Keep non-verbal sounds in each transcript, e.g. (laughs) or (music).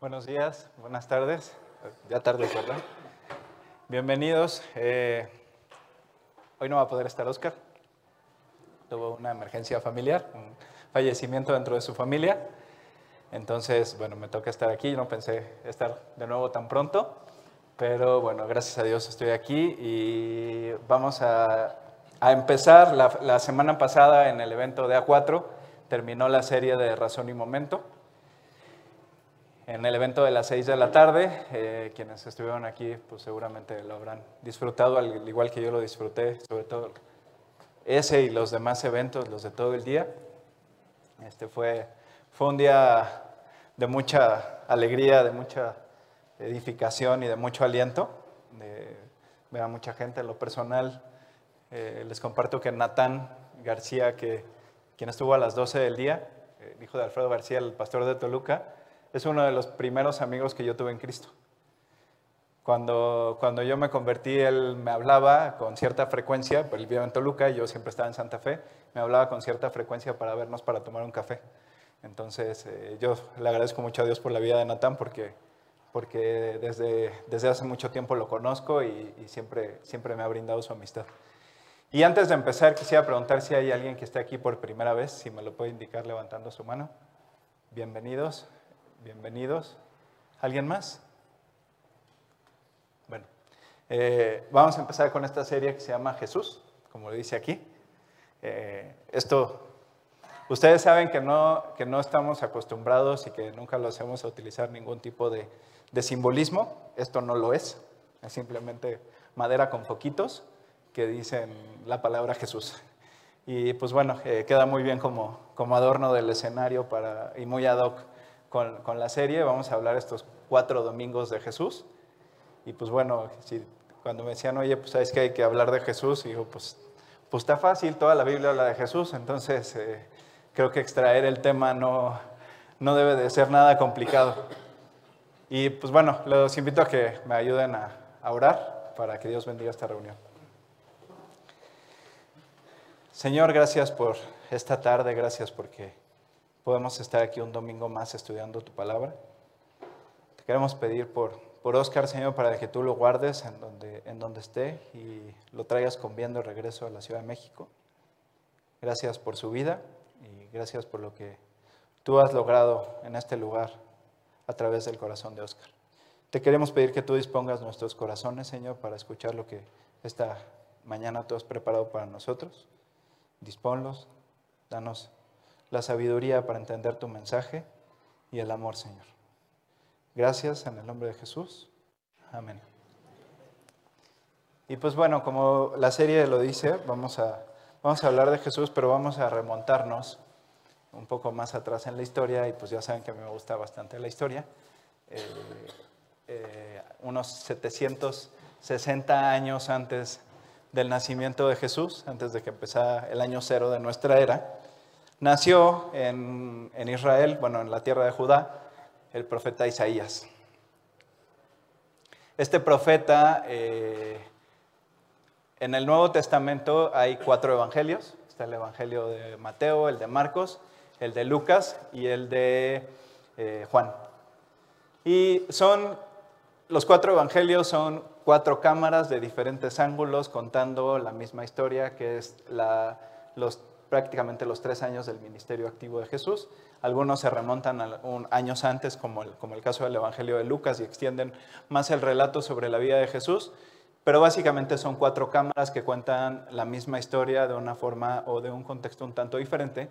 Buenos días, buenas tardes. Ya tarde, ¿verdad? Bienvenidos. Eh, hoy no va a poder estar Oscar. Tuvo una emergencia familiar, un fallecimiento dentro de su familia. Entonces, bueno, me toca estar aquí. No pensé estar de nuevo tan pronto. Pero bueno, gracias a Dios estoy aquí y vamos a, a empezar. La, la semana pasada en el evento de A4 terminó la serie de Razón y Momento en el evento de las 6 de la tarde. Eh, quienes estuvieron aquí, pues seguramente lo habrán disfrutado, al igual que yo lo disfruté, sobre todo ese y los demás eventos, los de todo el día. Este fue, fue un día de mucha alegría, de mucha edificación y de mucho aliento. De ver a mucha gente en lo personal. Eh, les comparto que Natán García, que, quien estuvo a las 12 del día, eh, hijo de Alfredo García, el pastor de Toluca, es uno de los primeros amigos que yo tuve en Cristo. Cuando, cuando yo me convertí, él me hablaba con cierta frecuencia, él vive en Toluca y yo siempre estaba en Santa Fe, me hablaba con cierta frecuencia para vernos, para tomar un café. Entonces, eh, yo le agradezco mucho a Dios por la vida de Natán porque, porque desde, desde hace mucho tiempo lo conozco y, y siempre, siempre me ha brindado su amistad. Y antes de empezar, quisiera preguntar si hay alguien que esté aquí por primera vez, si me lo puede indicar levantando su mano. Bienvenidos bienvenidos. ¿Alguien más? Bueno, eh, vamos a empezar con esta serie que se llama Jesús, como lo dice aquí. Eh, esto, ustedes saben que no, que no estamos acostumbrados y que nunca lo hacemos a utilizar ningún tipo de, de simbolismo. Esto no lo es, es simplemente madera con foquitos que dicen la palabra Jesús. Y pues bueno, eh, queda muy bien como, como adorno del escenario para, y muy ad hoc con, la serie. Vamos a hablar estos cuatro domingos de Jesús. Y pues bueno, si, cuando me decían, oye, pues sabes que hay que hablar de Jesús, y digo, pues, pues está fácil, toda la Biblia habla de Jesús, entonces eh, creo que extraer el tema no, no debe de ser nada complicado. Y pues bueno, los invito a que me ayuden a, a orar para que Dios bendiga esta reunión. Señor, gracias por esta tarde, gracias porque podemos estar aquí un domingo más estudiando tu palabra. Te queremos pedir por, por Oscar, Señor, para que tú lo guardes en donde, en donde esté y lo traigas con bien de regreso a la Ciudad de México. Gracias por su vida y gracias por lo que tú has logrado en este lugar a través del corazón de Oscar. Te queremos pedir que tú dispongas nuestros corazones, Señor, para escuchar lo que esta mañana tú has preparado para nosotros. Disponlos, danos la sabiduría para entender tu mensaje y el amor, Señor. Gracias en el nombre de Jesús. Amén. Y pues bueno, como la serie lo dice, vamos a, vamos a hablar de Jesús, pero vamos a remontarnos un poco más atrás en la historia, y pues ya saben que a mí me gusta bastante la historia. Eh, eh, unos 760 años antes del nacimiento de Jesús, antes de que empezara el año cero de nuestra era, nació en, en, Israel, bueno, en la tierra de Judá, el profeta Isaías. Este profeta, eh, en el Nuevo Testamento hay cuatro evangelios. Está el evangelio de Mateo, el de Marcos, el de Lucas y el de eh, Juan. Y son, los cuatro evangelios son cuatro cámaras de diferentes ángulos contando la misma historia, que es la, los prácticamente los tres años del ministerio activo de Jesús. Algunos se remontan a años antes, como el, como el caso del Evangelio de Lucas, y extienden más el relato sobre la vida de Jesús. Pero básicamente son cuatro cámaras que cuentan la misma historia de una forma o de un contexto un tanto diferente.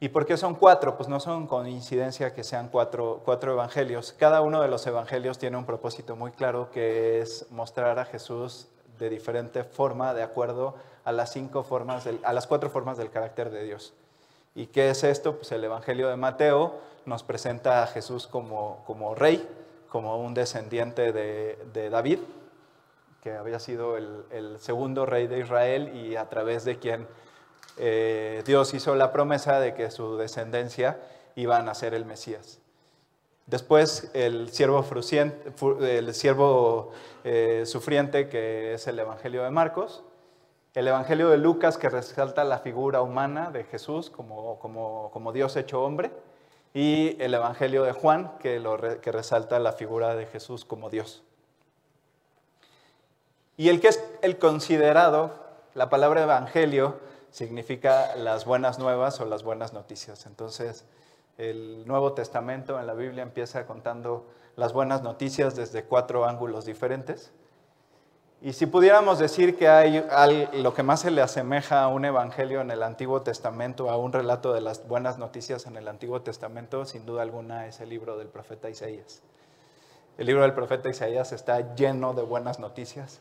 ¿Y por qué son cuatro? Pues no son coincidencia que sean cuatro, cuatro evangelios. Cada uno de los evangelios tiene un propósito muy claro que es mostrar a Jesús de diferente forma, de acuerdo a las, cinco formas a las cuatro formas del carácter de Dios. ¿Y qué es esto? Pues el Evangelio de Mateo nos presenta a Jesús como, como rey, como un descendiente de, de David, que había sido el, el, segundo rey de Israel y a través de quien eh, Dios hizo la promesa de que su descendencia iba a nacer el Mesías. Después el siervo, el siervo eh, sufriente, que es el Evangelio de Marcos, el Evangelio de Lucas que resalta la figura humana de Jesús como, como, como Dios hecho hombre, y el Evangelio de Juan, que, lo que resalta la figura de Jesús como Dios. Y el que es el considerado, la palabra evangelio significa las buenas nuevas o las buenas noticias. Entonces, el Nuevo Testamento en la Biblia empieza contando las buenas noticias desde cuatro ángulos diferentes. Y si pudiéramos decir que hay lo que más se le asemeja a un evangelio en el Antiguo Testamento, a un relato de las buenas noticias en el Antiguo Testamento, sin duda alguna es el libro del profeta Isaías. El libro del profeta Isaías está lleno de buenas noticias.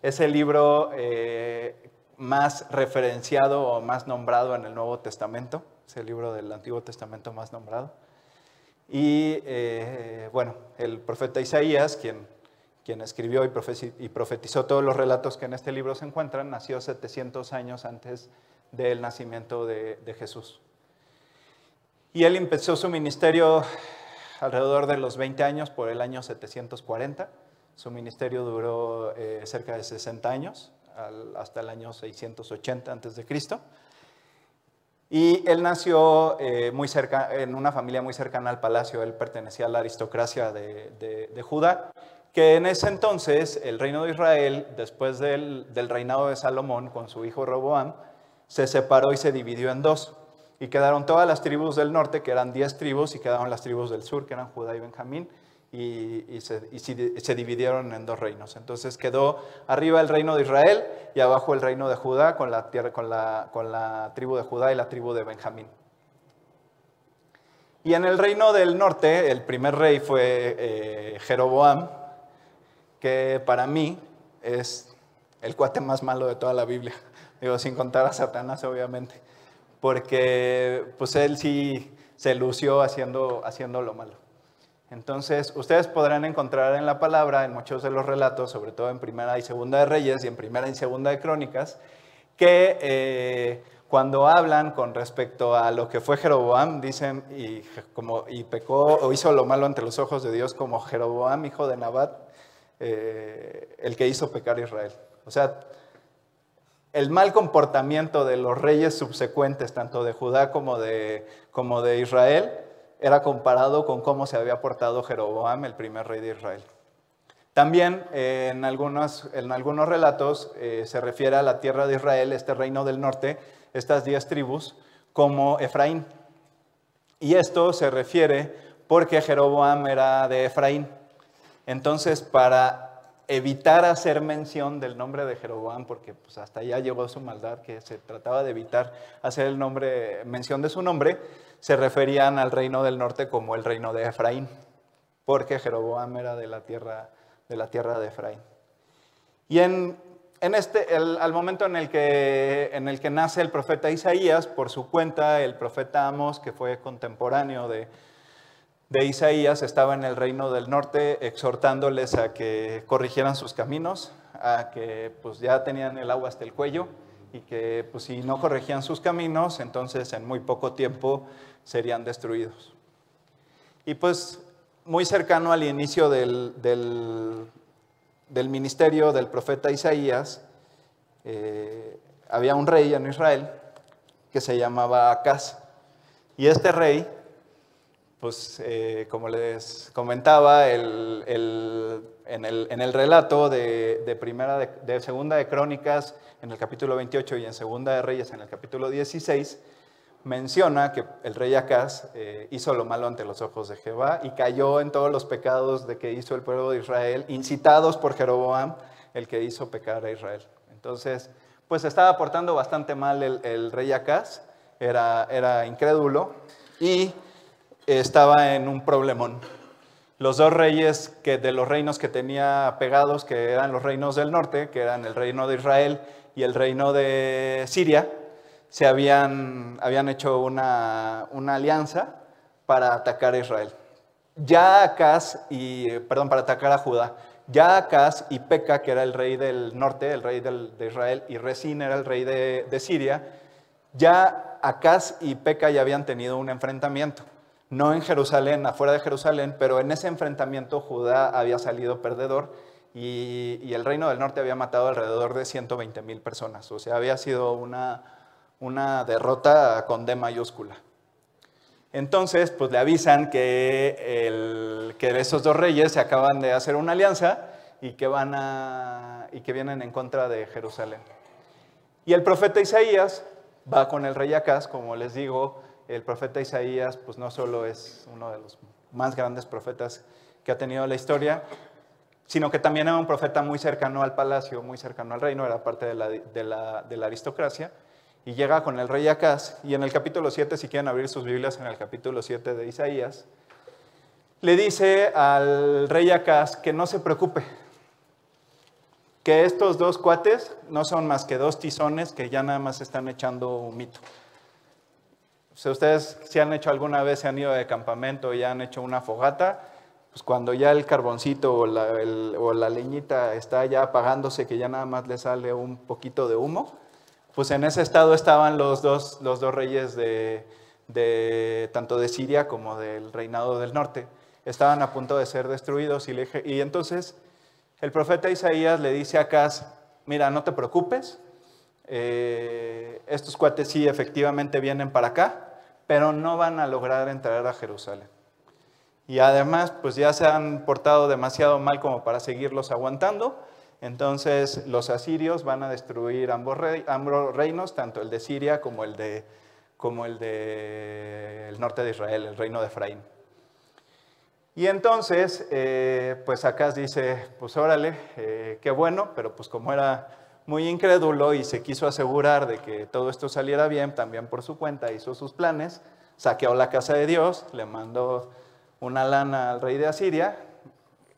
Es el libro eh, más referenciado o más nombrado en el Nuevo Testamento. Es el libro del Antiguo Testamento más nombrado. Y eh, bueno, el profeta Isaías, quien quien escribió y profetizó todos los relatos que en este libro se encuentran, nació 700 años antes del nacimiento de, Jesús. Y él empezó su ministerio alrededor de los 20 años, por el año 740. Su ministerio duró eh, cerca de 60 años, hasta el año 680 antes de Cristo. Y él nació eh, muy cerca, en una familia muy cercana al palacio. Él pertenecía a la aristocracia de Judá que en ese entonces el reino de Israel, después del, reinado de Salomón con su hijo Roboam, se separó y se dividió en dos. Y quedaron todas las tribus del norte, que eran diez tribus, y quedaron las tribus del sur, que eran Judá y Benjamín, y, se, dividieron en dos reinos. Entonces quedó arriba el reino de Israel y abajo el reino de Judá con la, tierra, con la, con la tribu de Judá y la tribu de Benjamín. Y en el reino del norte, el primer rey fue eh, Jeroboam, que para mí es el cuate más malo de toda la Biblia. (laughs) Digo, sin contar a Satanás, obviamente. Porque pues él sí se lució haciendo, haciendo lo malo. Entonces, ustedes podrán encontrar en la palabra, en muchos de los relatos, sobre todo en Primera y Segunda de Reyes y en Primera y Segunda de Crónicas, que eh, cuando hablan con respecto a lo que fue Jeroboam, dicen, y, como, y pecó o hizo lo malo ante los ojos de Dios como Jeroboam, hijo de Nabat, eh, el que hizo pecar a Israel. O sea, el mal comportamiento de los reyes subsecuentes, tanto de Judá como de, como de Israel, era comparado con cómo se había portado Jeroboam, el primer rey de Israel. También eh, en, algunos, en, algunos, relatos eh, se refiere a la tierra de Israel, este reino del norte, estas diez tribus, como Efraín. Y esto se refiere porque Jeroboam era de Efraín. Entonces, para evitar hacer mención del nombre de Jeroboam, porque pues, hasta allá llegó su maldad, que se trataba de evitar hacer el nombre, mención de su nombre, se referían al reino del norte como el reino de Efraín, porque Jeroboam era de la tierra de, la tierra de Efraín. Y en, este, al momento en el, que, en el que nace el profeta Isaías, por su cuenta, el profeta Amos, que fue contemporáneo de, de Isaías estaba en el reino del norte exhortándoles a que corrigieran sus caminos, a que pues ya tenían el agua hasta el cuello y que pues si no corregían sus caminos, entonces en muy poco tiempo serían destruidos. Y pues muy cercano al inicio del, del, ministerio del profeta Isaías, eh, había un rey en Israel que se llamaba Acaz. Y este rey pues eh, como les comentaba, en, el, relato de, primera de, segunda de Crónicas, en el capítulo 28 y en segunda de Reyes, en el capítulo 16, menciona que el rey Acaz eh, hizo lo malo ante los ojos de Jehová y cayó en todos los pecados de que hizo el pueblo de Israel, incitados por Jeroboam, el que hizo pecar a Israel. Entonces, pues estaba portando bastante mal el, rey Acaz, era, era incrédulo y estaba en un problemón. Los dos reyes que, de los reinos que tenía pegados, que eran los reinos del norte, que eran el reino de Israel y el reino de Siria, se habían, habían hecho una, alianza para atacar a Israel. Ya Acaz y, perdón, para atacar a Judá. Ya Acaz y Peca, que era el rey del norte, el rey de Israel, y Resín era el rey de, de Siria, ya Acaz y Peca ya habían tenido un enfrentamiento no en Jerusalén, afuera de Jerusalén, pero en ese enfrentamiento Judá había salido perdedor y, el reino del norte había matado alrededor de 120 mil personas. O sea, había sido una, una derrota con D mayúscula. Entonces, pues le avisan que, el, que esos dos reyes se acaban de hacer una alianza y que, van a, y que vienen en contra de Jerusalén. Y el profeta Isaías va con el rey Acaz, como les digo, el profeta Isaías pues no solo es uno de los más grandes profetas que ha tenido la historia, sino que también era un profeta muy cercano al palacio, muy cercano al reino, era parte de la, de la, aristocracia, y llega con el rey Acaz, y en el capítulo 7, si quieren abrir sus Biblias en el capítulo 7 de Isaías, le dice al rey Acaz que no se preocupe, que estos dos cuates no son más que dos tizones que ya nada más están echando un mito. Si ustedes si han hecho alguna vez, se han ido de campamento y han hecho una fogata, pues cuando ya el carboncito o la, o la leñita está ya apagándose, que ya nada más le sale un poquito de humo, pues en ese estado estaban los dos, los dos reyes de, de, tanto de Siria como del reinado del norte. Estaban a punto de ser destruidos y, y entonces el profeta Isaías le dice a Acaz, mira, no te preocupes, eh, estos cuates sí efectivamente vienen para acá, pero no van a lograr entrar a Jerusalén. Y además, pues ya se han portado demasiado mal como para seguirlos aguantando. Entonces los asirios van a destruir ambos, reinos, tanto el de Siria como el de el norte de Israel, el reino de Efraín. Y entonces, eh, pues Acaz dice, pues órale, eh, qué bueno, pero pues como era muy incrédulo y se quiso asegurar de que todo esto saliera bien, también por su cuenta hizo sus planes, saqueó la casa de Dios, le mandó una lana al rey de Asiria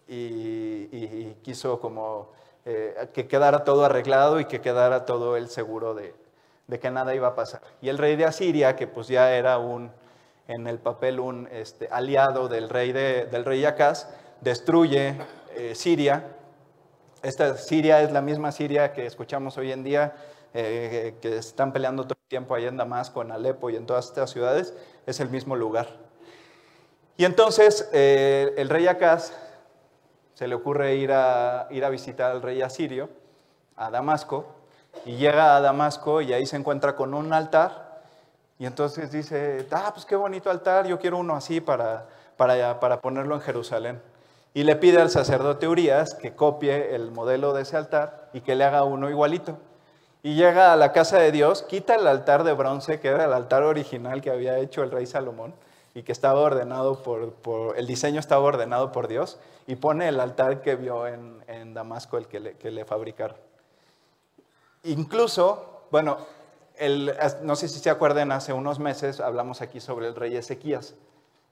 y, quiso como eh, que quedara todo arreglado y que quedara todo el seguro de, que nada iba a pasar. Y el rey de Asiria, que pues ya era un en el papel un este, aliado del rey, de, del rey Acaz, destruye eh, Siria. Esta Siria es la misma Siria que escuchamos hoy en día, eh, que están peleando todo el tiempo allá en Damasco, en Alepo y en todas estas ciudades, es el mismo lugar. Y entonces eh, el rey Acaz se le ocurre ir a, ir a visitar al rey asirio, a Damasco, y llega a Damasco y ahí se encuentra con un altar y entonces dice, ah, pues qué bonito altar, yo quiero uno así para, para, para ponerlo en Jerusalén. Y le pide al sacerdote Urias que copie el modelo de ese altar y que le haga uno igualito. Y llega a la casa de Dios, quita el altar de bronce, que era el altar original que había hecho el rey Salomón y que estaba ordenado por, por el diseño estaba ordenado por Dios, y pone el altar que vio en, Damasco, el que le, que fabricaron. Incluso, bueno, no sé si se acuerdan, hace unos meses hablamos aquí sobre el rey Ezequías,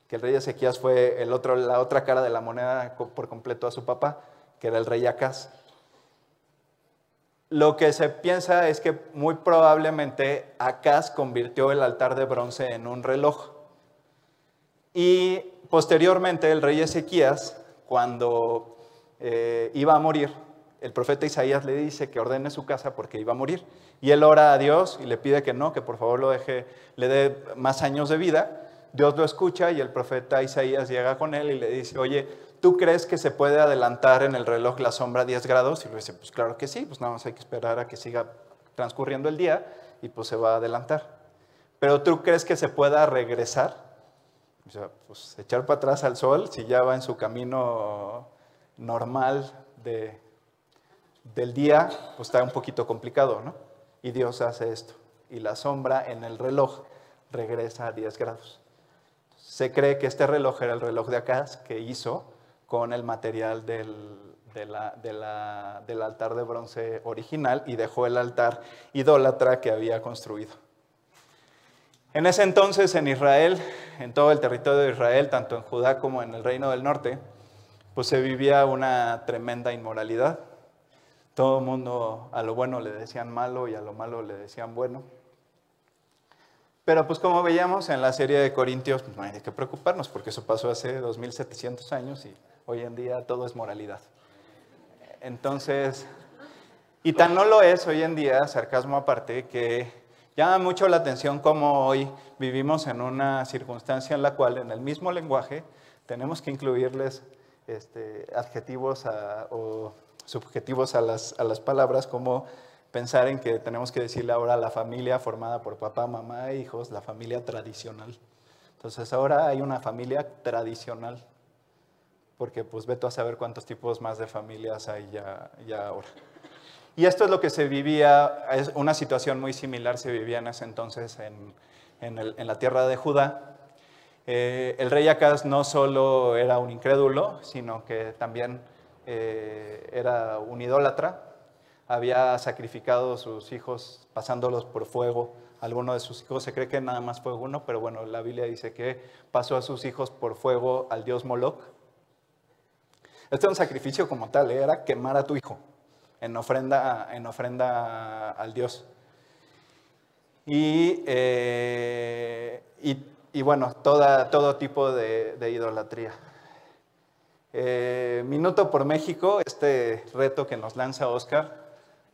que el rey Ezequías fue el otro, la otra cara de la moneda por completo a su papá, que era el rey Acaz. Lo que se piensa es que muy probablemente Acaz convirtió el altar de bronce en un reloj. Y posteriormente el rey Ezequías, cuando eh, iba a morir, el profeta Isaías le dice que ordene su casa porque iba a morir. Y él ora a Dios y le pide que no, que por favor lo deje, le dé más años de vida. Dios lo escucha y el profeta Isaías llega con él y le dice, oye, ¿tú crees que se puede adelantar en el reloj la sombra 10 grados? Y le dice, pues claro que sí, pues nada más hay que esperar a que siga transcurriendo el día y pues se va a adelantar. Pero ¿tú crees que se pueda regresar? O sea, pues echar para atrás al sol si ya va en su camino normal de, del día, pues está un poquito complicado, ¿no? Y Dios hace esto. Y la sombra en el reloj regresa a 10 grados. Se cree que este reloj era el reloj de Acaz que hizo con el material del, altar de bronce original y dejó el altar idólatra que había construido. En ese entonces en Israel, en todo el territorio de Israel, tanto en Judá como en el reino del norte, pues se vivía una tremenda inmoralidad. Todo el mundo a lo bueno le decían malo y a lo malo le decían bueno. Pero pues como veíamos en la serie de Corintios, pues, no hay de qué preocuparnos porque eso pasó hace 2700 años y hoy en día todo es moralidad. Entonces, y tan no lo es hoy en día, sarcasmo aparte, que llama mucho la atención cómo hoy vivimos en una circunstancia en la cual en el mismo lenguaje tenemos que incluirles este, adjetivos o subjetivos a las, a las palabras, como pensar en que tenemos que decirle ahora a la familia formada por papá, mamá e hijos, la familia tradicional. Entonces ahora hay una familia tradicional, porque pues veto a saber cuántos tipos más de familias hay ya, ya ahora. Y esto es lo que se vivía, es una situación muy similar se vivía en ese entonces en, en, la tierra de Judá. Eh, el rey Acaz no solo era un incrédulo, sino que también eh, era un idólatra. Había sacrificado a sus hijos pasándolos por fuego. Alguno de sus hijos se cree que nada más fue uno, pero bueno, la Biblia dice que pasó a sus hijos por fuego al dios Moloch. Este era un sacrificio como tal, ¿eh? era quemar a tu hijo en ofrenda, en ofrenda al dios. Y, eh, y, bueno, toda, todo tipo de, idolatría. Eh, Minuto por México, este reto que nos lanza Oscar,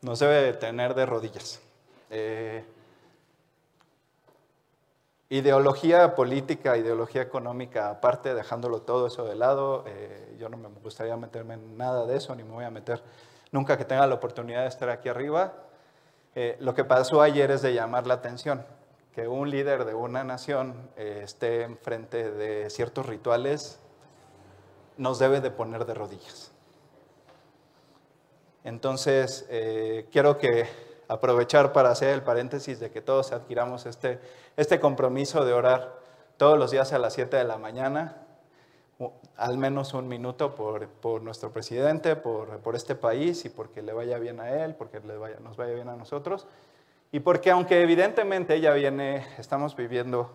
nos debe tener de rodillas. Eh, ideología política, ideología económica aparte, dejándolo todo eso de lado, yo no me gustaría meterme en nada de eso, ni me voy a meter nunca que tenga la oportunidad de estar aquí arriba. Eh, lo que pasó ayer es de llamar la atención, que un líder de una nación eh, esté enfrente de ciertos rituales, nos debe de poner de rodillas. Entonces, eh, quiero que aprovechar para hacer el paréntesis de que todos adquiramos este, este compromiso de orar todos los días a las 7 de la mañana, al menos un minuto por, por nuestro presidente, por, por, este país y porque le vaya bien a él, porque le vaya, nos vaya bien a nosotros. Y porque aunque evidentemente ya viene, estamos viviendo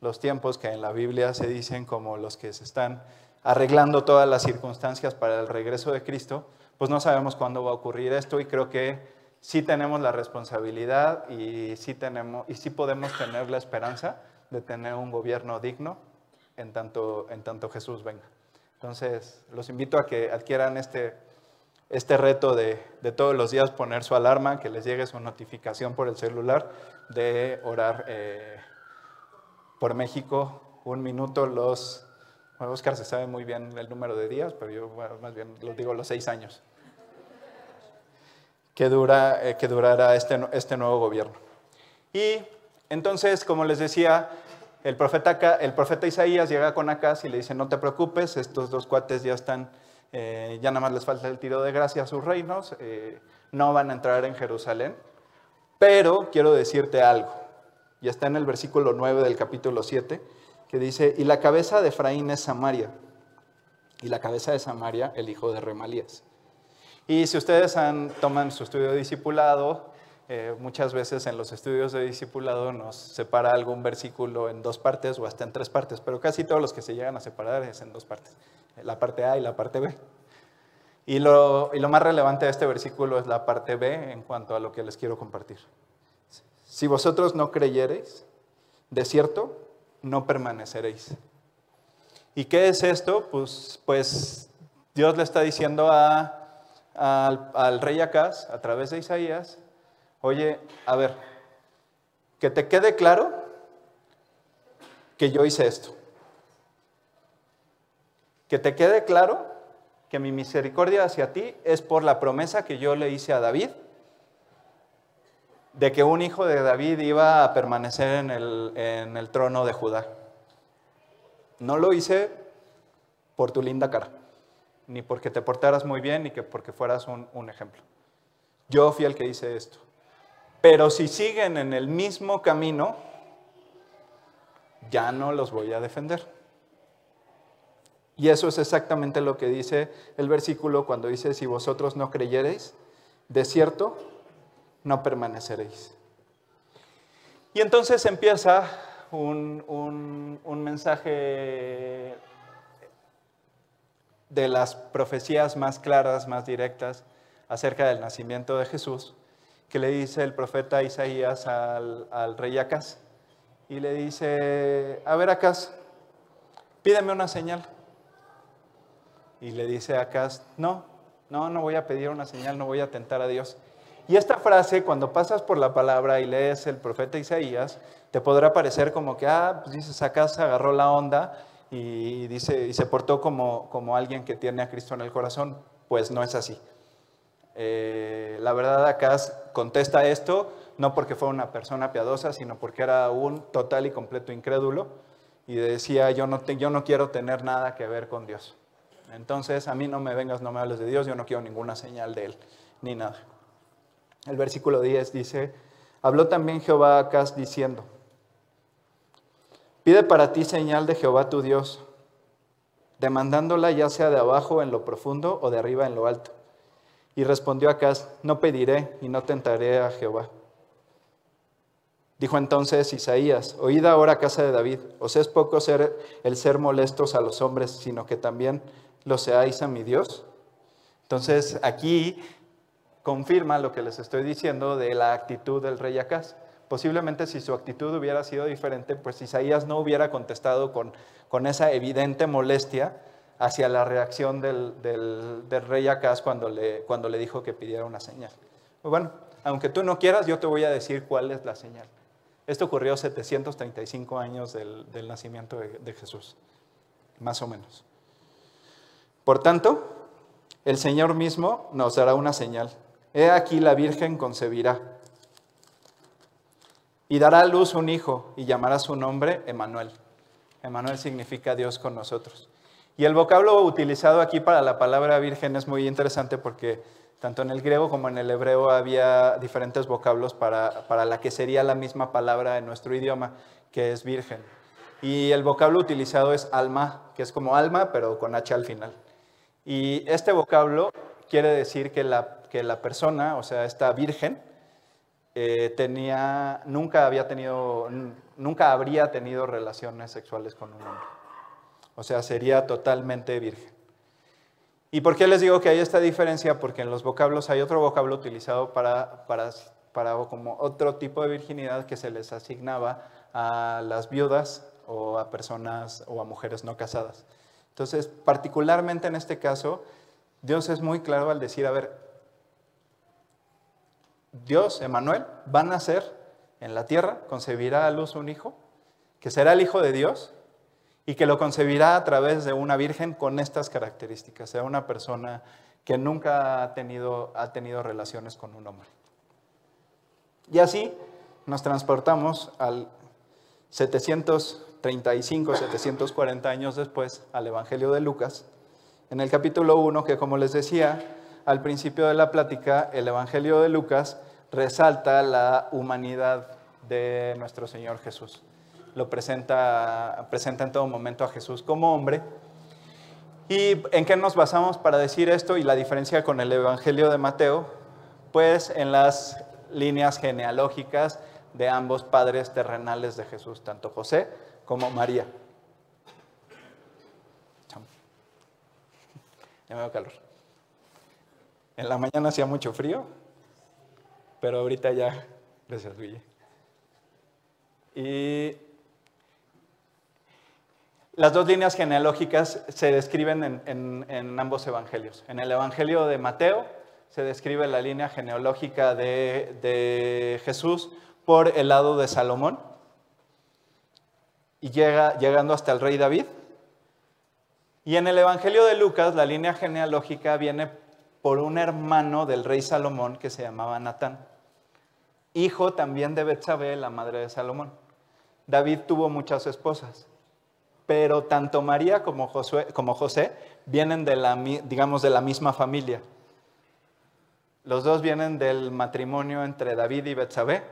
los tiempos que en la Biblia se dicen como los que se están arreglando todas las circunstancias para el regreso de Cristo, pues no sabemos cuándo va a ocurrir esto y creo que sí tenemos la responsabilidad y sí, tenemos, y sí podemos tener la esperanza de tener un gobierno digno en tanto, en tanto Jesús venga. Entonces, los invito a que adquieran este, este reto de, de, todos los días poner su alarma, que les llegue su notificación por el celular de orar eh, por México un minuto los... Bueno, Oscar se sabe muy bien el número de días, pero yo más bien lo digo los seis años. Que, dura, eh, durará este, este nuevo gobierno. Y entonces, como les decía, el profeta, el profeta Isaías llega con Acaz y le dice, no te preocupes, estos dos cuates ya están, eh, ya nada más les falta el tiro de gracia a sus reinos, eh, no van a entrar en Jerusalén, pero quiero decirte algo, y está en el versículo 9 del capítulo 7, que dice, y la cabeza de Efraín es Samaria, y la cabeza de Samaria el hijo de Remalías. Y si ustedes toman su estudio de discipulado, eh, muchas veces en los estudios de discipulado nos separa algún versículo en dos partes o hasta en tres partes, pero casi todos los que se llegan a separar es en dos partes, la parte A y la parte B. Y lo, y lo más relevante de este versículo es la parte B en cuanto a lo que les quiero compartir. Si vosotros no creyereis, de cierto, no permaneceréis. ¿Y qué es esto? Pues, pues Dios le está diciendo a, al, rey Acaz, a través de Isaías, Oye, a ver, que te quede claro que yo hice esto. Que te quede claro que mi misericordia hacia ti es por la promesa que yo le hice a David de que un hijo de David iba a permanecer en el, trono de Judá. No lo hice por tu linda cara, ni porque te portaras muy bien, ni que porque fueras un, ejemplo. Yo fui el que hice esto. Pero si siguen en el mismo camino, ya no los voy a defender. Y eso es exactamente lo que dice el versículo cuando dice, si vosotros no creyereis, de cierto, no permaneceréis. Y entonces empieza un, un mensaje de las profecías más claras, más directas acerca del nacimiento de Jesús que le dice el profeta Isaías al, rey Acaz. Y le dice, a ver Acaz, pídeme una señal. Y le dice a no, no, no voy a pedir una señal, no voy a tentar a Dios. Y esta frase, cuando pasas por la palabra y lees el profeta Isaías, te podrá parecer como que, ah, pues dices, agarró la onda y, dice, y se portó como, como alguien que tiene a Cristo en el corazón. Pues no es así. Eh, la verdad acá contesta esto, no porque fue una persona piadosa, sino porque era un total y completo incrédulo. y decía, yo no, yo no quiero tener nada que ver con Dios. Entonces, a mí no me vengas, no me hables de Dios, yo no quiero ninguna señal de Él, ni nada. El versículo 10 dice, habló también Jehová a Acaz diciendo, pide para ti señal de Jehová tu Dios, demandándola ya sea de abajo en lo profundo o de arriba en lo alto. Y respondió Acaz, no pediré y no tentaré a Jehová. Dijo entonces Isaías, oíd ahora casa de David, os es poco ser el ser molestos a los hombres, sino que también lo seáis a mi Dios. Entonces aquí confirma lo que les estoy diciendo de la actitud del rey Acaz. Posiblemente si su actitud hubiera sido diferente, pues Isaías no hubiera contestado con, con esa evidente molestia hacia la reacción del, del, rey Acaz cuando le, cuando le dijo que pidiera una señal. Bueno, aunque tú no quieras, yo te voy a decir cuál es la señal. Esto ocurrió 735 años del, nacimiento de, Jesús, más o menos. Por tanto, el Señor mismo nos dará una señal. He aquí la Virgen concebirá y dará a luz un hijo y llamará su nombre Emanuel. Emanuel significa Dios con nosotros. Y el vocablo utilizado aquí para la palabra virgen es muy interesante porque tanto en el griego como en el hebreo había diferentes vocablos para, para la que sería la misma palabra en nuestro idioma, que es virgen. Y el vocablo utilizado es alma, que es como alma, pero con H al final. Y este vocablo quiere decir que la, que la persona, o sea, esta virgen, eh, tenía, nunca, había tenido, nunca habría tenido relaciones sexuales con un hombre. O sea, sería totalmente virgen. ¿Y por qué les digo que hay esta diferencia? Porque en los vocablos hay otro vocablo utilizado para, para, para como otro tipo de virginidad que se les asignaba a las viudas o a personas o a mujeres no casadas. Entonces, particularmente en este caso, Dios es muy claro al decir, a ver, Dios, Emanuel, va a nacer en la tierra, concebirá a luz un hijo, que será el hijo de Dios, y que lo concebirá a través de una virgen con estas características, sea una persona que nunca ha tenido, ha tenido relaciones con un hombre. Y así nos transportamos al 735, 740 años después al Evangelio de Lucas, en el capítulo 1, que como les decía al principio de la plática, el Evangelio de Lucas resalta la humanidad de nuestro Señor Jesús lo presenta, presenta en todo momento a Jesús como hombre. ¿Y en qué nos basamos para decir esto y la diferencia con el Evangelio de Mateo? Pues en las líneas genealógicas de ambos padres terrenales de Jesús, tanto José como María. Ya me veo calor. En la mañana hacía mucho frío, pero ahorita ya, gracias. Y las dos líneas genealógicas se describen en, ambos evangelios. En el Evangelio de Mateo se describe la línea genealógica de, Jesús por el lado de Salomón y llega, llegando hasta el rey David. Y en el Evangelio de Lucas la línea genealógica viene por un hermano del rey Salomón que se llamaba Natán, hijo también de Betsabé, la madre de Salomón. David tuvo muchas esposas pero tanto María como José, vienen de la, digamos, de la misma familia. Los dos vienen del matrimonio entre David y Betsabé.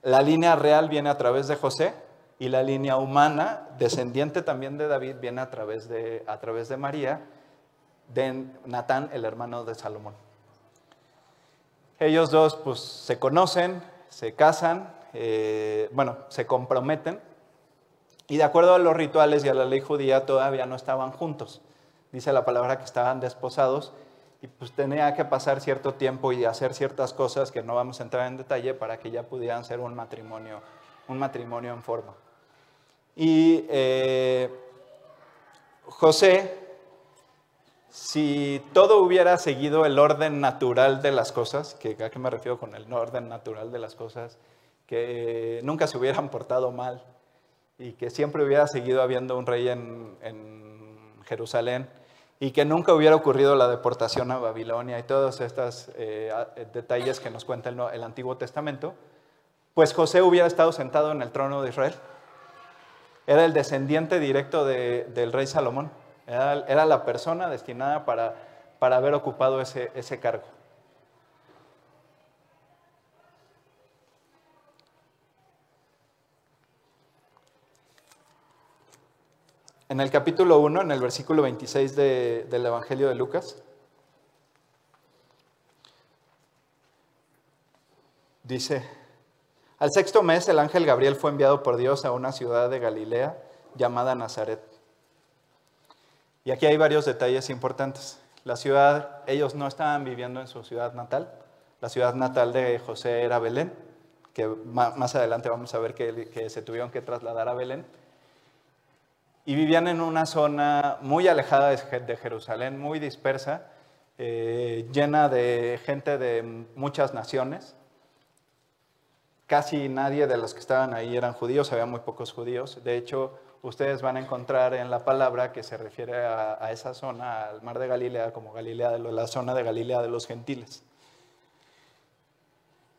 La línea real viene a través de José y la línea humana, descendiente también de David, viene a través de, a través de María, de Natán, el hermano de Salomón. Ellos dos pues, se conocen, se casan, eh, bueno, se comprometen y de acuerdo a los rituales y a la ley judía todavía no estaban juntos. Dice la palabra que estaban desposados y pues tenía que pasar cierto tiempo y hacer ciertas cosas que no vamos a entrar en detalle para que ya pudieran ser un matrimonio, un matrimonio en forma. Y eh, José, si todo hubiera seguido el orden natural de las cosas, que a qué me refiero con el orden natural de las cosas, que nunca se hubieran portado mal, y que siempre hubiera seguido habiendo un rey en, Jerusalén y que nunca hubiera ocurrido la deportación a Babilonia y todos estos eh, eh, detalles que nos cuenta el, Antiguo Testamento, pues José hubiera estado sentado en el trono de Israel Era el descendiente directo del rey Salomón. Era, la persona destinada para, para haber ocupado ese, ese cargo. En el capítulo 1, en el versículo 26 del Evangelio de Lucas, dice, al sexto mes el ángel Gabriel fue enviado por Dios a una ciudad de Galilea llamada Nazaret. Y aquí hay varios detalles importantes. La ciudad, ellos no estaban viviendo en su ciudad natal. La ciudad natal de José era Belén, que más adelante vamos a ver que, se tuvieron que trasladar a Belén y vivían en una zona muy alejada de Jerusalén, muy dispersa, eh, llena de gente de muchas naciones. Casi nadie de los que estaban ahí eran judíos, había muy pocos judíos. De hecho, ustedes van a encontrar en la palabra que se refiere a, esa zona, al mar de Galilea, como Galilea de la zona de Galilea de los gentiles.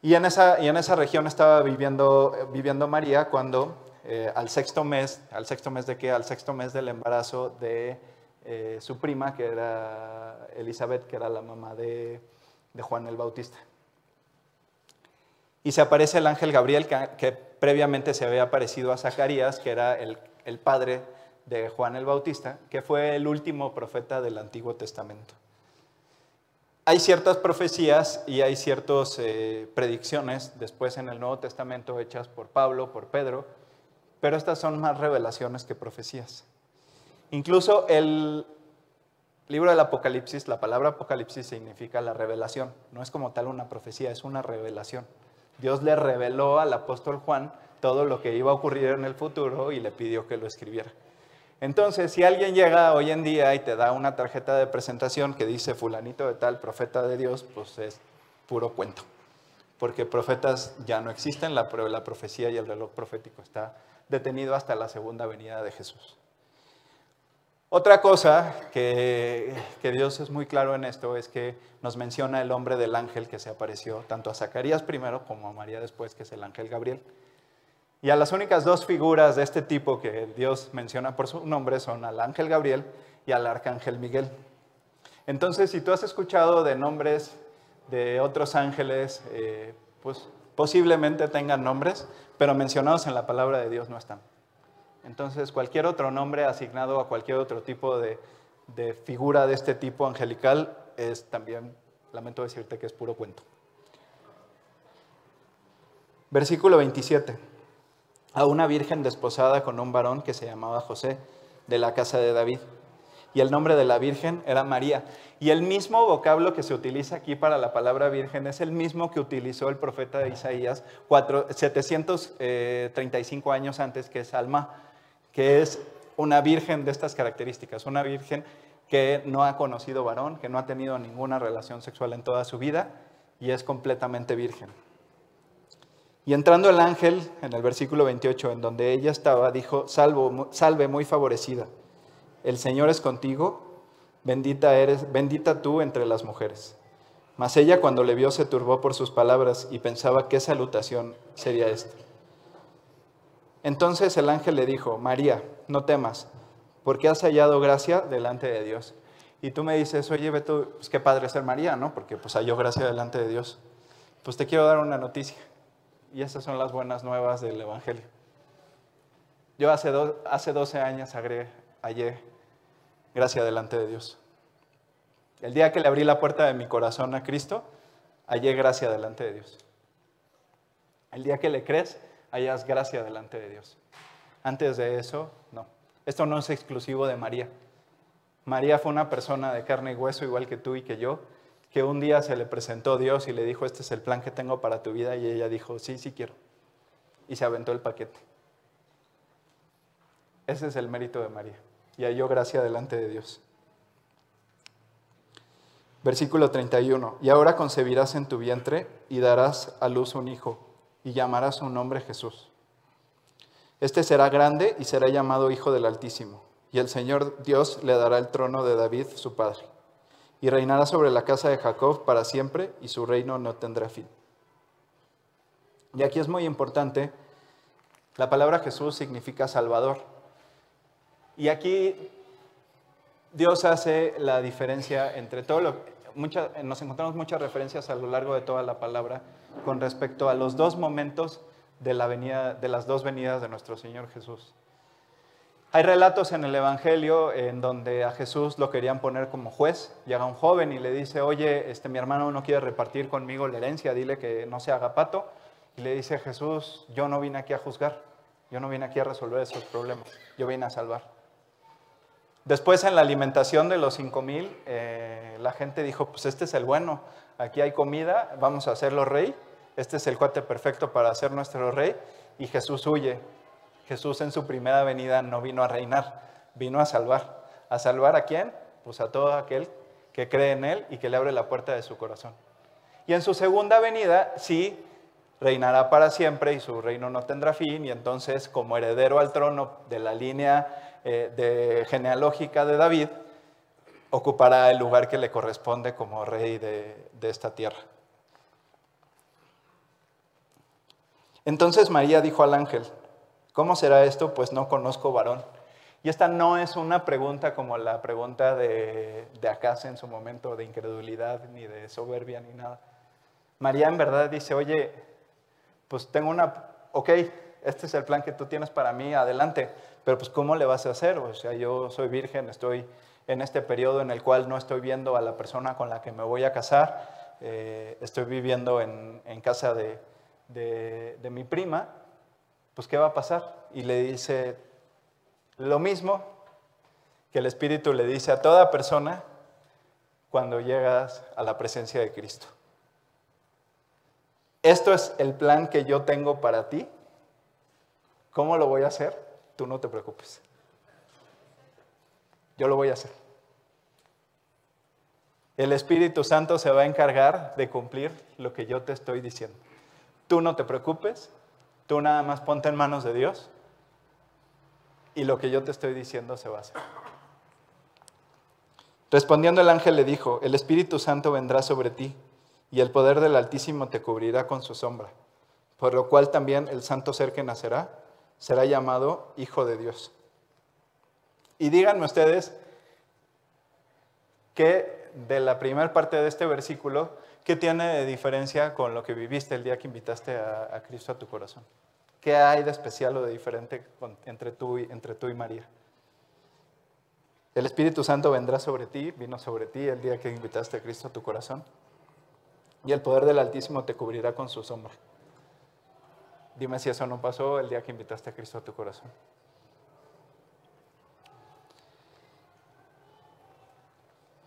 Y en esa, y en esa región estaba viviendo, viviendo María cuando eh, al sexto mes, ¿al sexto mes de qué? Al sexto mes del embarazo de eh, su prima, que era Elizabeth, que era la mamá de, Juan el Bautista. Y se aparece el ángel Gabriel, que, previamente se había aparecido a Zacarías, que era el, padre de Juan el Bautista, que fue el último profeta del Antiguo Testamento. Hay ciertas profecías y hay ciertas eh, predicciones después en el Nuevo Testamento hechas por Pablo, por Pedro, pero estas son más revelaciones que profecías. Incluso el libro del Apocalipsis, la palabra Apocalipsis significa la revelación, no es como tal una profecía, es una revelación. Dios le reveló al apóstol Juan todo lo que iba a ocurrir en el futuro y le pidió que lo escribiera. Entonces, si alguien llega hoy en día y te da una tarjeta de presentación que dice fulanito de tal, profeta de Dios, pues es puro cuento. Porque profetas ya no existen, la, la profecía y el reloj profético está detenido hasta la segunda venida de Jesús. Otra cosa que, Dios es muy claro en esto es que nos menciona el hombre del ángel que se apareció tanto a Zacarías primero como a María después, que es el ángel Gabriel. Y a las únicas dos figuras de este tipo que Dios menciona por su nombre son al ángel Gabriel y al arcángel Miguel. Entonces, si tú has escuchado de nombres de otros ángeles, eh, pues posiblemente tengan nombres, pero mencionados en la palabra de Dios no están. Entonces, cualquier otro nombre asignado a cualquier otro tipo de, figura de este tipo angelical es también, lamento decirte que es puro cuento. Versículo 27. A una virgen desposada con un varón que se llamaba José, de la casa de David y el nombre de la Virgen era María. Y el mismo vocablo que se utiliza aquí para la palabra Virgen es el mismo que utilizó el profeta Isaías 735 eh, años antes, que es Alma, que es una virgen de estas características, una virgen que no ha conocido varón, que no ha tenido ninguna relación sexual en toda su vida y es completamente virgen. Y entrando el ángel en el versículo 28, en donde ella estaba, dijo, Salvo, salve muy favorecida el Señor es contigo, bendita eres, bendita tú entre las mujeres. Mas ella cuando le vio se turbó por sus palabras y pensaba qué salutación sería esta. Entonces el ángel le dijo, María, no temas, porque has hallado gracia delante de Dios. Y tú me dices, oye, pues qué padre ser María, ¿no? Porque pues halló gracia delante de Dios. Pues te quiero dar una noticia. Y esas son las buenas nuevas del Evangelio. Yo hace, hace 12 años hallé gracia delante de Dios. El día que le abrí la puerta de mi corazón a Cristo, hallé gracia delante de Dios. El día que le crees, hallas gracia delante de Dios. Antes de eso, no. Esto no es exclusivo de María. María fue una persona de carne y hueso, igual que tú y que yo, que un día se le presentó Dios y le dijo, este es el plan que tengo para tu vida, y ella dijo, sí, sí quiero. Y se aventó el paquete. Ese es el mérito de María y halló gracia delante de Dios. Versículo 31. Y ahora concebirás en tu vientre y darás a luz un hijo y llamarás su nombre Jesús. Este será grande y será llamado Hijo del Altísimo. Y el Señor Dios le dará el trono de David, su padre. Y reinará sobre la casa de Jacob para siempre y su reino no tendrá fin. Y aquí es muy importante, la palabra Jesús significa Salvador. Y aquí Dios hace la diferencia entre todo lo nos encontramos muchas referencias a lo largo de toda la palabra con respecto a los dos momentos de, la venida, de las dos venidas de nuestro Señor Jesús. Hay relatos en el Evangelio en donde a Jesús lo querían poner como juez. Llega un joven y le dice, oye, este, mi hermano no quiere repartir conmigo la herencia, dile que no se haga pato. Y le dice Jesús, yo no vine aquí a juzgar, yo no vine aquí a resolver esos problemas, yo vine a salvar. Después en la alimentación de los 5000, eh, la gente dijo, pues este es el bueno, aquí hay comida, vamos a hacerlo rey, este es el cuate perfecto para ser nuestro rey, y Jesús huye. Jesús en su primera venida no vino a reinar, vino a salvar. ¿A salvar a quién? Pues a todo aquel que cree en Él y que le abre la puerta de su corazón. Y en su segunda venida, sí, reinará para siempre y su reino no tendrá fin, y entonces como heredero al trono de la línea eh, genealógica de David, ocupará el lugar que le corresponde como rey de esta tierra. Entonces María dijo al ángel, ¿cómo será esto? Pues no conozco varón. Y esta no es una pregunta como la pregunta de, de Acaz en su momento de incredulidad, ni de soberbia, ni nada. María en verdad dice, oye, pues tengo una, ok, este es el plan que tú tienes para mí, adelante, pero pues ¿cómo le vas a hacer? O sea, yo soy virgen, estoy en este periodo en el cual no estoy viendo a la persona con la que me voy a casar, eh, estoy viviendo en, casa de, de, mi prima, pues ¿qué va a pasar? Y le dice lo mismo que el Espíritu le dice a toda persona cuando llegas a la presencia de Cristo. Esto es el plan que yo tengo para ti. ¿Cómo lo voy a hacer? Tú no te preocupes. Yo lo voy a hacer. El Espíritu Santo se va a encargar de cumplir lo que yo te estoy diciendo. Tú no te preocupes, tú nada más ponte en manos de Dios y lo que yo te estoy diciendo se va a hacer. Respondiendo el ángel le dijo, el Espíritu Santo vendrá sobre ti y el poder del Altísimo te cubrirá con su sombra, por lo cual también el santo ser que nacerá será llamado Hijo de Dios. Y díganme ustedes que de la primera parte de este versículo, ¿qué tiene de diferencia con lo que viviste el día que invitaste a, Cristo a tu corazón? ¿Qué hay de especial o de diferente entre, tú y, entre tú y María? El Espíritu Santo vendrá sobre ti, vino sobre ti el día que invitaste a Cristo a tu corazón, y el poder del Altísimo te cubrirá con su sombra. Dime si eso no pasó el día que invitaste a Cristo a tu corazón.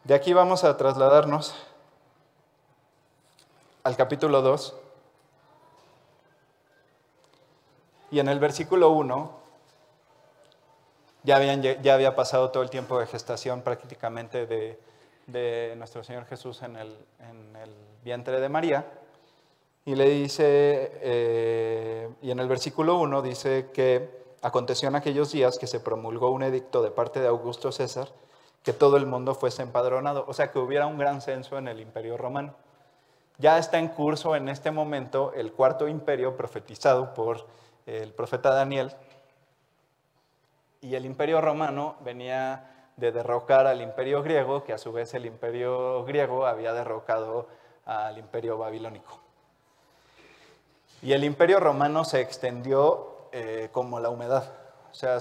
De aquí vamos a trasladarnos al capítulo 2. Y en el versículo 1 ya, ya había pasado todo el tiempo de gestación prácticamente de, nuestro Señor Jesús en el, en el vientre de María. Y le dice, eh, y en el versículo 1 dice que aconteció en aquellos días que se promulgó un edicto de parte de Augusto César que todo el mundo fuese empadronado, o sea que hubiera un gran censo en el imperio romano. Ya está en curso en este momento el cuarto imperio profetizado por el profeta Daniel, y el imperio romano venía de derrocar al imperio griego, que a su vez el imperio griego había derrocado al imperio babilónico. Y el imperio romano se extendió eh, como la humedad. O sea,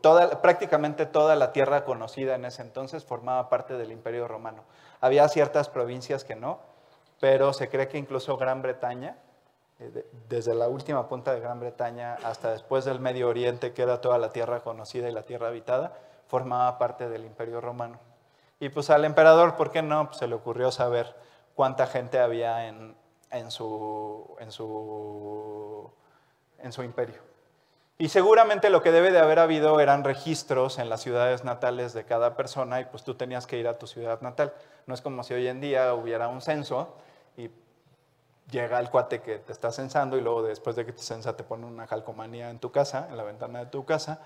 toda, prácticamente toda la tierra conocida en ese entonces formaba parte del imperio romano. Había ciertas provincias que no, pero se cree que incluso Gran Bretaña, eh, desde la última punta de Gran Bretaña hasta después del Medio Oriente, que era toda la tierra conocida y la tierra habitada, formaba parte del imperio romano. Y pues al emperador, ¿por qué no? Pues se le ocurrió saber cuánta gente había en, en su, en su, en su imperio. Y seguramente lo que debe de haber habido eran registros en las ciudades natales de cada persona y pues tú tenías que ir a tu ciudad natal. No es como si hoy en día hubiera un censo y llega el cuate que te está censando y luego después de que te censa te pone una calcomanía en tu casa, en la ventana de tu casa.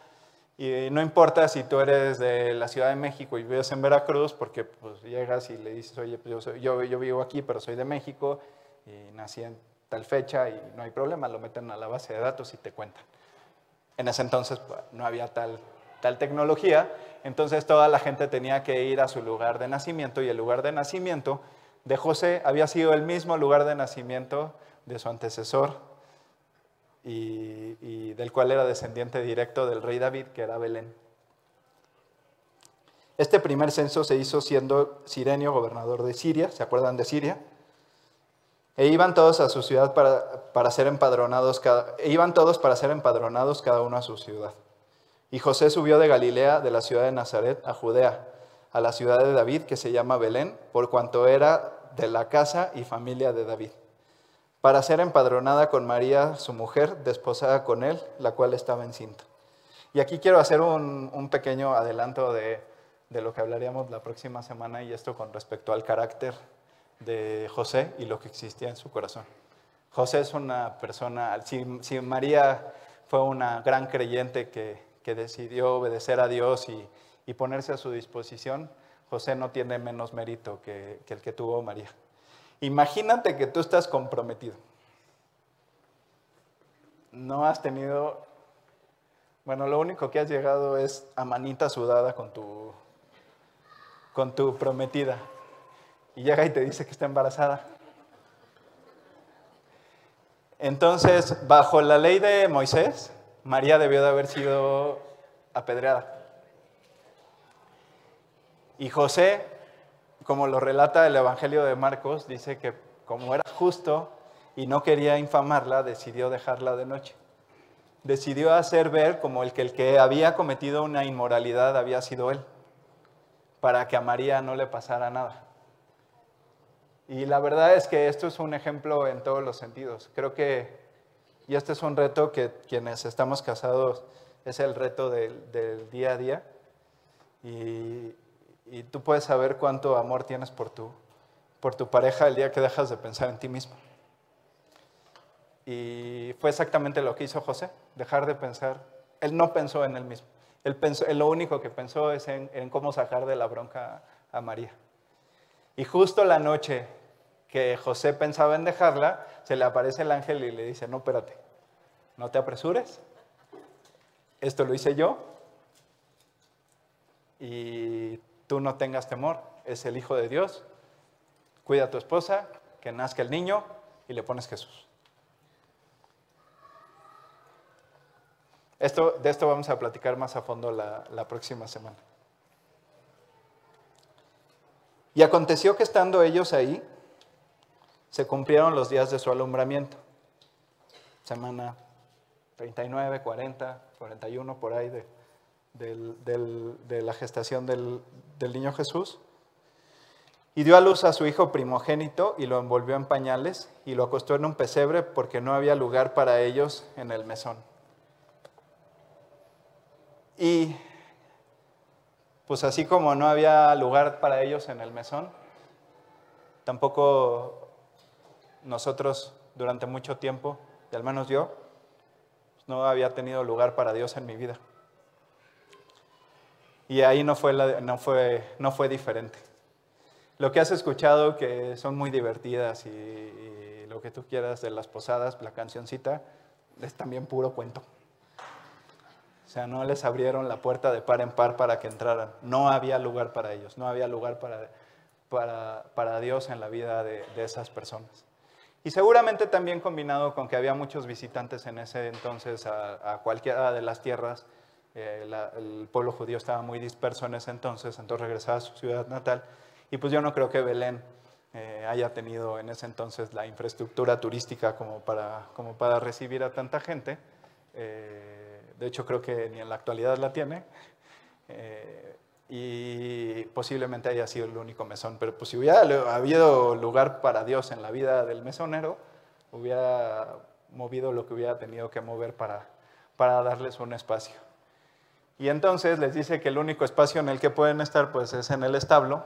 Y no importa si tú eres de la Ciudad de México y vives en Veracruz, porque pues llegas y le dices, oye, pues yo, yo, yo vivo aquí, pero soy de México y nací en tal fecha y no hay problema, lo meten a la base de datos y te cuentan. En ese entonces pues, no había tal tal tecnología, entonces toda la gente tenía que ir a su lugar de nacimiento y el lugar de nacimiento de José había sido el mismo lugar de nacimiento de su antecesor y, del cual era descendiente directo del rey David, que era Belén. Este primer censo se hizo siendo Sirenio gobernador de Siria, ¿se acuerdan de Siria? E iban todos a su ciudad para, ser empadronados, e iban todos para ser empadronados cada uno a su ciudad. Y José subió de Galilea, de la ciudad de Nazaret, a Judea, a la ciudad de David, que se llama Belén, por cuanto era de la casa y familia de David, para ser empadronada con María, su mujer, desposada con él, la cual estaba encinta. Y aquí quiero hacer un pequeño adelanto de, de lo que hablaríamos la próxima semana y esto con respecto al carácter de José y lo que existía en su corazón. José es una persona, si, María fue una gran creyente que, decidió obedecer a Dios y, ponerse a su disposición, José no tiene menos mérito que, que el que tuvo María. Imagínate que tú estás comprometido. No has tenido, bueno, lo único que has llegado es a manita sudada con tu con tu prometida y llega y te dice que está embarazada. Entonces, bajo la ley de Moisés, María debió de haber sido apedreada. Y José, como lo relata el Evangelio de Marcos, dice que como era justo y no quería infamarla, decidió dejarla de noche. Decidió hacer ver como el que el que había cometido una inmoralidad había sido él para que a María no le pasara nada. Y la verdad es que esto es un ejemplo en todos los sentidos. Creo que, y este es un reto que quienes estamos casados, es el reto del, día a día. Y, tú puedes saber cuánto amor tienes por tu, por tu pareja el día que dejas de pensar en ti mismo. Y fue exactamente lo que hizo José, dejar de pensar. Él no pensó en él mismo. Él, pensó, lo único que pensó es en, cómo sacar de la bronca a María. Y justo la noche que José pensaba en dejarla, se le aparece el ángel y le dice, no, espérate, no te apresures, esto lo hice yo y tú no tengas temor, es el Hijo de Dios, cuida a tu esposa, que nazca el niño y le pones Jesús. Esto, de esto vamos a platicar más a fondo la, la próxima semana. Y aconteció que estando ellos ahí, se cumplieron los días de su alumbramiento. Semana 39, 40, 41, por ahí de, de la gestación del, niño Jesús. Y dio a luz a su hijo primogénito y lo envolvió en pañales y lo acostó en un pesebre porque no había lugar para ellos en el mesón. Y pues así como no había lugar para ellos en el mesón, tampoco nosotros durante mucho tiempo, y al menos yo, no había tenido lugar para Dios en mi vida. Y ahí no fue, no fue, no fue diferente. Lo que has escuchado, que son muy divertidas y, lo que tú quieras de las posadas, la cancioncita, es también puro cuento. O sea, no les abrieron la puerta de par en par para que entraran. No había lugar para ellos, no había lugar para, para, Dios en la vida de, esas personas. Y seguramente también combinado con que había muchos visitantes en ese entonces a, cualquiera de las tierras, eh, el pueblo judío estaba muy disperso en ese entonces, entonces regresaba a su ciudad natal. Y pues yo no creo que Belén eh, haya tenido en ese entonces la infraestructura turística como para, como para recibir a tanta gente. Eh, de hecho creo que ni en la actualidad la tiene, eh, y posiblemente haya sido el único mesón, pero pues si hubiera habido lugar para Dios en la vida del mesonero, hubiera movido lo que hubiera tenido que mover para, para darles un espacio. Y entonces les dice que el único espacio en el que pueden estar pues es en el establo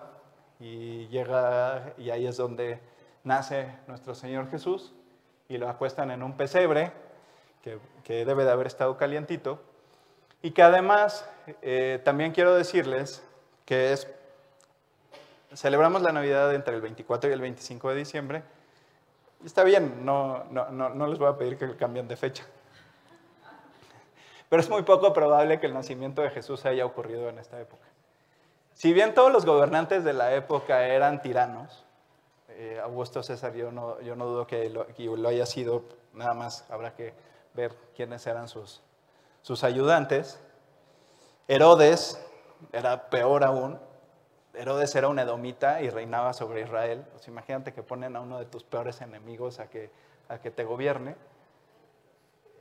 y llega y ahí es donde nace nuestro Señor Jesús y lo acuestan en un pesebre que, debe de haber estado calientito. Y que además, eh, también quiero decirles que celebramos la Navidad entre el 24 y el 25 de diciembre. Está bien, no, no, no, no les voy a pedir que cambien de fecha. Pero es muy poco probable que el nacimiento de Jesús haya ocurrido en esta época. Si bien todos los gobernantes de la época eran tiranos, eh, Augusto César yo no, yo no dudo que lo, haya sido, nada más habrá que ver quiénes eran sus, sus ayudantes. Herodes era peor aún, Herodes era un edomita y reinaba sobre Israel. Pues imagínate que ponen a uno de tus peores enemigos a que, a que te gobierne.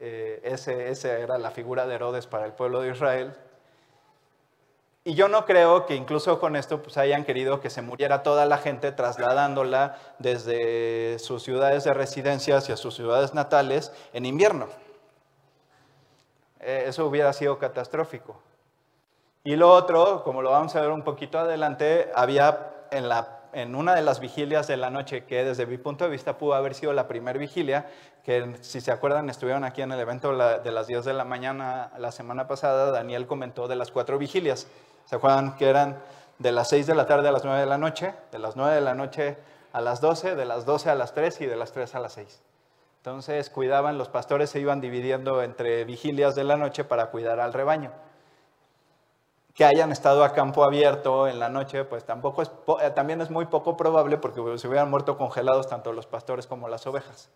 Eh, ese, esa era la figura de Herodes para el pueblo de Israel. Y yo no creo que incluso con esto pues, hayan querido que se muriera toda la gente trasladándola desde sus ciudades de residencia hacia sus ciudades natales en invierno. Eh, eso hubiera sido catastrófico. Y lo otro, como lo vamos a ver un poquito adelante, había en, la, en una de las vigilias de la noche, que desde mi punto de vista pudo haber sido la primera vigilia, que si se acuerdan estuvieron aquí en el evento de las 10 de la mañana la semana pasada, Daniel comentó de las cuatro vigilias. ¿Se acuerdan que eran de las 6 de la tarde a las 9 de la noche, de las 9 de la noche a las 12, de las 12 a las 3 y de las 3 a las 6? Entonces cuidaban, los pastores se iban dividiendo entre vigilias de la noche para cuidar al rebaño que hayan estado a campo abierto en la noche, pues tampoco es, eh, también es muy poco probable porque se hubieran muerto congelados tanto los pastores como las ovejas.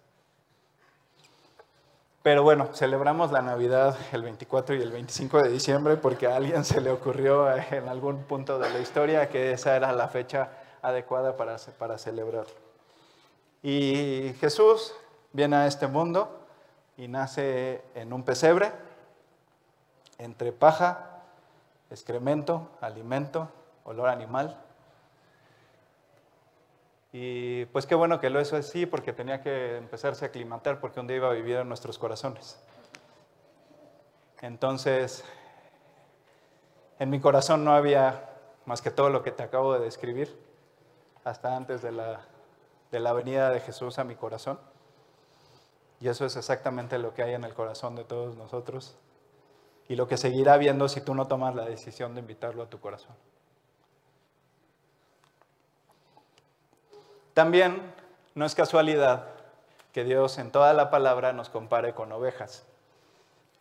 Pero bueno, celebramos la Navidad el 24 y el 25 de diciembre porque a alguien se le ocurrió eh, en algún punto de la historia que esa era la fecha adecuada para, para celebrar. Y Jesús viene a este mundo y nace en un pesebre, entre paja excremento, alimento, olor animal. Y pues qué bueno que lo hizo así porque tenía que empezarse a aclimatar porque un día iba a vivir en nuestros corazones. Entonces, en mi corazón no había más que todo lo que te acabo de describir, hasta antes de la, de la venida de Jesús a mi corazón. Y eso es exactamente lo que hay en el corazón de todos nosotros y lo que seguirá viendo si tú no tomas la decisión de invitarlo a tu corazón. También no es casualidad que Dios en toda la palabra nos compare con ovejas.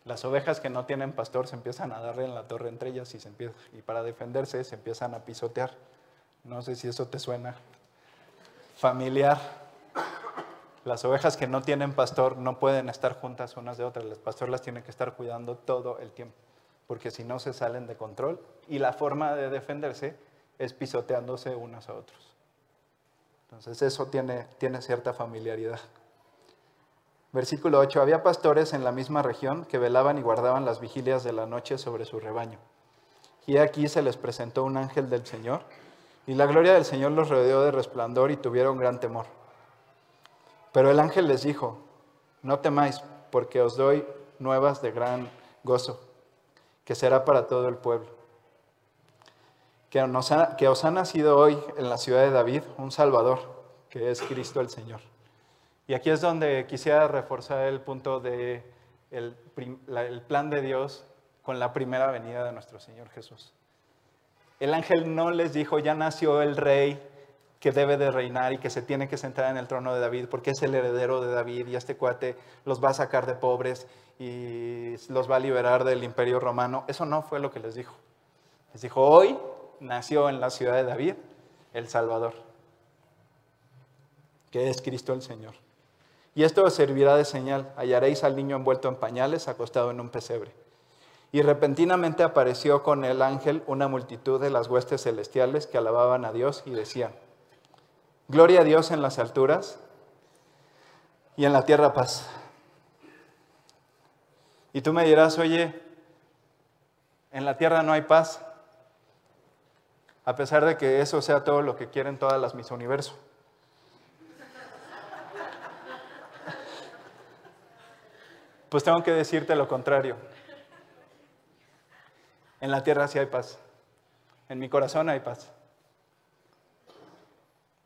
Las ovejas que no tienen pastor se empiezan a darle en la torre entre ellas y, y para defenderse se empiezan a pisotear. No sé si eso te suena familiar. Las ovejas que no tienen pastor no pueden estar juntas unas de otras. El pastor las tiene que estar cuidando todo el tiempo, porque si no se salen de control. Y la forma de defenderse es pisoteándose unos a otros. Entonces eso tiene, tiene cierta familiaridad. Versículo 8. Había pastores en la misma región que velaban y guardaban las vigilias de la noche sobre su rebaño. Y aquí se les presentó un ángel del Señor, y la gloria del Señor los rodeó de resplandor y tuvieron gran temor. Pero el ángel les dijo, no temáis, porque os doy nuevas de gran gozo, que será para todo el pueblo. Que, os ha nacido hoy en la ciudad de David un Salvador, que es Cristo el Señor. Y aquí es donde quisiera reforzar el punto de el, plan de Dios con la primera venida de nuestro Señor Jesús. El ángel no les dijo, ya nació el rey, que debe de reinar y que se tiene que sentar en el trono de David porque es el heredero de David y este cuate los va a sacar de pobres y los va a liberar del imperio romano. Eso no fue lo que les dijo. Les dijo, hoy nació en la ciudad de David el Salvador, que es Cristo el Señor. Y esto os servirá de señal. Hallaréis al niño envuelto en pañales, acostado en un pesebre. Y repentinamente apareció con el ángel una multitud de las huestes celestiales que alababan a Dios y decían, Gloria a Dios en las alturas y en la tierra paz. Y tú me dirás, oye, en la tierra no hay paz, a pesar de que eso sea todo lo que quieren todas las mis universo. (laughs) Pues tengo que decirte lo contrario. En la tierra sí hay paz. En mi corazón hay paz.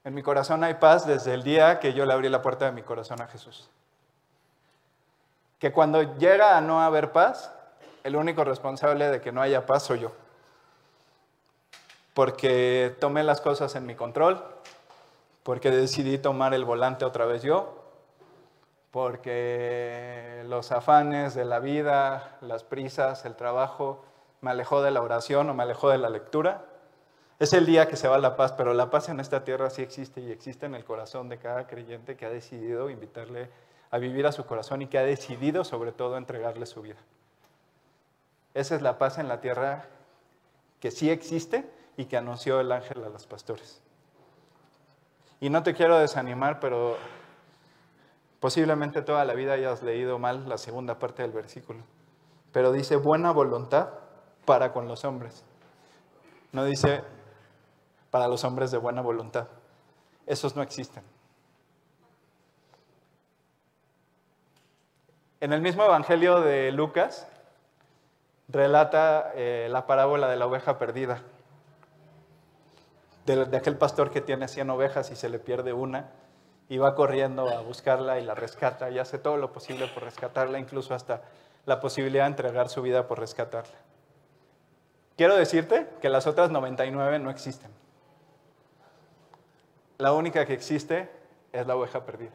En mi corazón hay paz desde el día que yo le abrí la puerta de mi corazón a Jesús. Que cuando llega a no haber paz, el único responsable de que no haya paz soy yo. Porque tomé las cosas en mi control, porque decidí tomar el volante otra vez yo, porque los afanes de la vida, las prisas, el trabajo, me alejó de la oración o me alejó de la lectura. Es el día que se va la paz, pero la paz en esta tierra sí existe y existe en el corazón de cada creyente que ha decidido invitarle a vivir a su corazón y que ha decidido sobre todo entregarle su vida. Esa es la paz en la tierra que sí existe y que anunció el ángel a los pastores. Y no te quiero desanimar, pero posiblemente toda la vida hayas leído mal la segunda parte del versículo. Pero dice buena voluntad para con los hombres. No dice para los hombres de buena voluntad. Esos no existen. En el mismo Evangelio de Lucas relata eh, la parábola de la oveja perdida de, aquel pastor que tiene 100 ovejas y se le pierde una y va corriendo a buscarla y la rescata y hace todo lo posible por rescatarla, incluso hasta la posibilidad de entregar su vida por rescatarla. Quiero decirte que las otras 99 no existen. La única que existe es la oveja perdida,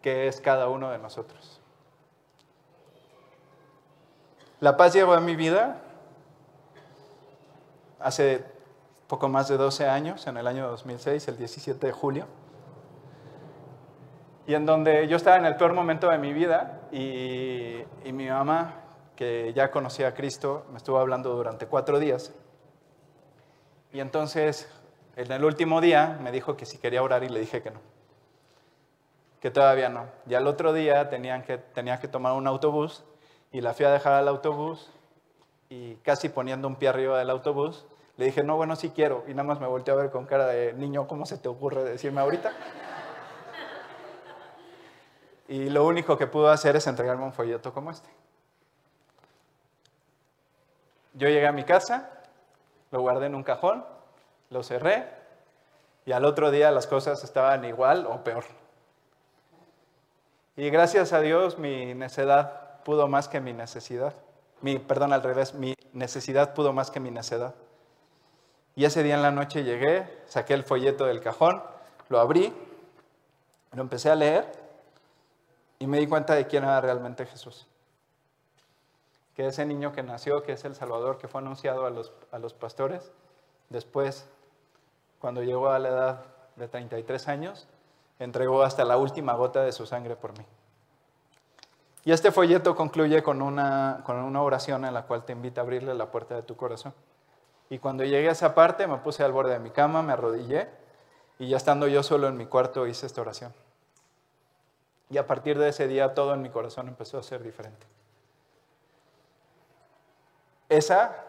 que es cada uno de nosotros. La paz llegó a mi vida hace poco más de 12 años, en el año 2006, el 17 de julio, y en donde yo estaba en el peor momento de mi vida y, mi mamá, que ya conocía a Cristo, me estuvo hablando durante cuatro días. Y entonces, en el último día, me dijo que si quería orar y le dije que no, que todavía no. Ya el otro día tenían que, tenía que tomar un autobús y la fui a dejar al autobús y casi poniendo un pie arriba del autobús, le dije, no, bueno, sí quiero. Y nada más me volteé a ver con cara de niño, ¿cómo se te ocurre decirme ahorita? Y lo único que pudo hacer es entregarme un folleto como este. Yo llegué a mi casa, lo guardé en un cajón, lo cerré y al otro día las cosas estaban igual o peor. Y gracias a Dios mi necedad pudo más que mi necesidad. Mi, perdón, al revés, mi necesidad pudo más que mi necedad. Y ese día en la noche llegué, saqué el folleto del cajón, lo abrí, lo empecé a leer y me di cuenta de quién era realmente Jesús. Que ese niño que nació, que es el Salvador, que fue anunciado a los, a los pastores, después, cuando llegó a la edad de 33 años, entregó hasta la última gota de su sangre por mí. Y este folleto concluye con una, con una oración en la cual te invita a abrirle la puerta de tu corazón. Y cuando llegué a esa parte, me puse al borde de mi cama, me arrodillé y ya estando yo solo en mi cuarto hice esta oración. Y a partir de ese día todo en mi corazón empezó a ser diferente. Esa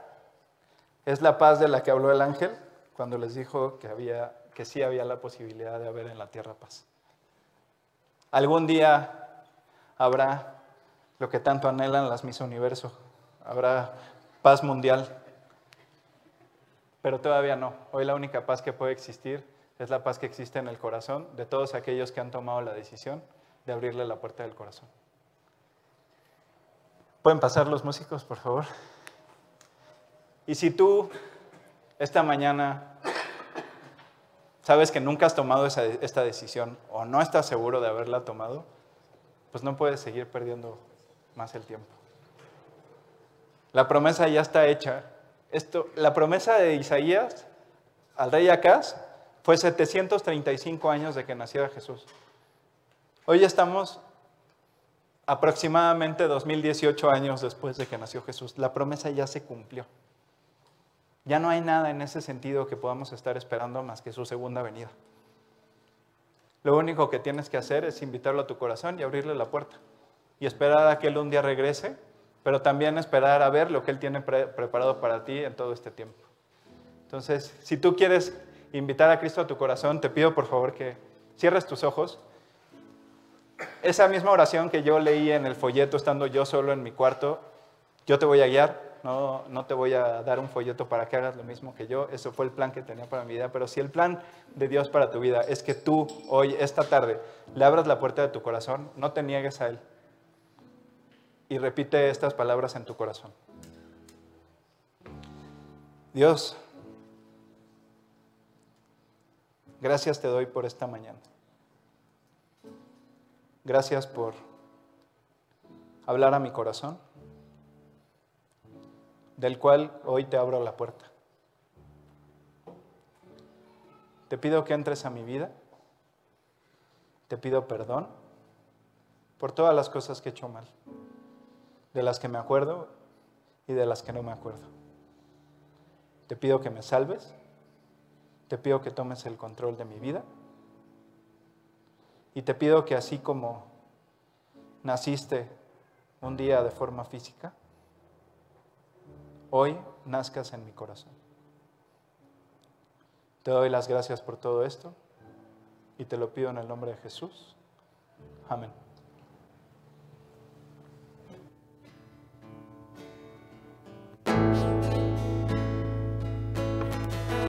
es la paz de la que habló el ángel cuando les dijo que, había, que sí había la posibilidad de haber en la tierra paz. Algún día habrá lo que tanto anhelan las mis universo, habrá paz mundial pero todavía no. Hoy la única paz que puede existir es la paz que existe en el corazón de todos aquellos que han tomado la decisión de abrirle la puerta del corazón. ¿Pueden pasar los músicos, por favor? Y si tú esta mañana sabes que nunca has tomado esta decisión o no estás seguro de haberla tomado, pues no puedes seguir perdiendo más el tiempo. La promesa ya está hecha esto, la promesa de Isaías al rey Acaz fue 735 años de que naciera Jesús. Hoy estamos aproximadamente 2018 años después de que nació Jesús. La promesa ya se cumplió. Ya no hay nada en ese sentido que podamos estar esperando más que su segunda venida. Lo único que tienes que hacer es invitarlo a tu corazón y abrirle la puerta y esperar a que él un día regrese pero también esperar a ver lo que Él tiene preparado para ti en todo este tiempo. Entonces, si tú quieres invitar a Cristo a tu corazón, te pido por favor que cierres tus ojos. Esa misma oración que yo leí en el folleto estando yo solo en mi cuarto, yo te voy a guiar, no, te voy a dar un folleto para que hagas lo mismo que yo, eso fue el plan que tenía para mi vida, pero si el plan de Dios para tu vida es que tú hoy, esta tarde, le abras la puerta de tu corazón, no te niegues a Él y repite estas palabras en tu corazón. Dios, gracias te doy por esta mañana. Gracias por hablar a mi corazón, del cual hoy te abro la puerta. Te pido que entres a mi vida. Te pido perdón por todas las cosas que he hecho mal, de las que me acuerdo y de las que no me acuerdo. Te pido que me salves. Te pido que tomes el control de mi vida. Y te pido que así como naciste un día de forma física, hoy nazcas en mi corazón. Te doy las gracias por todo esto y te lo pido en el nombre de Jesús. Amén.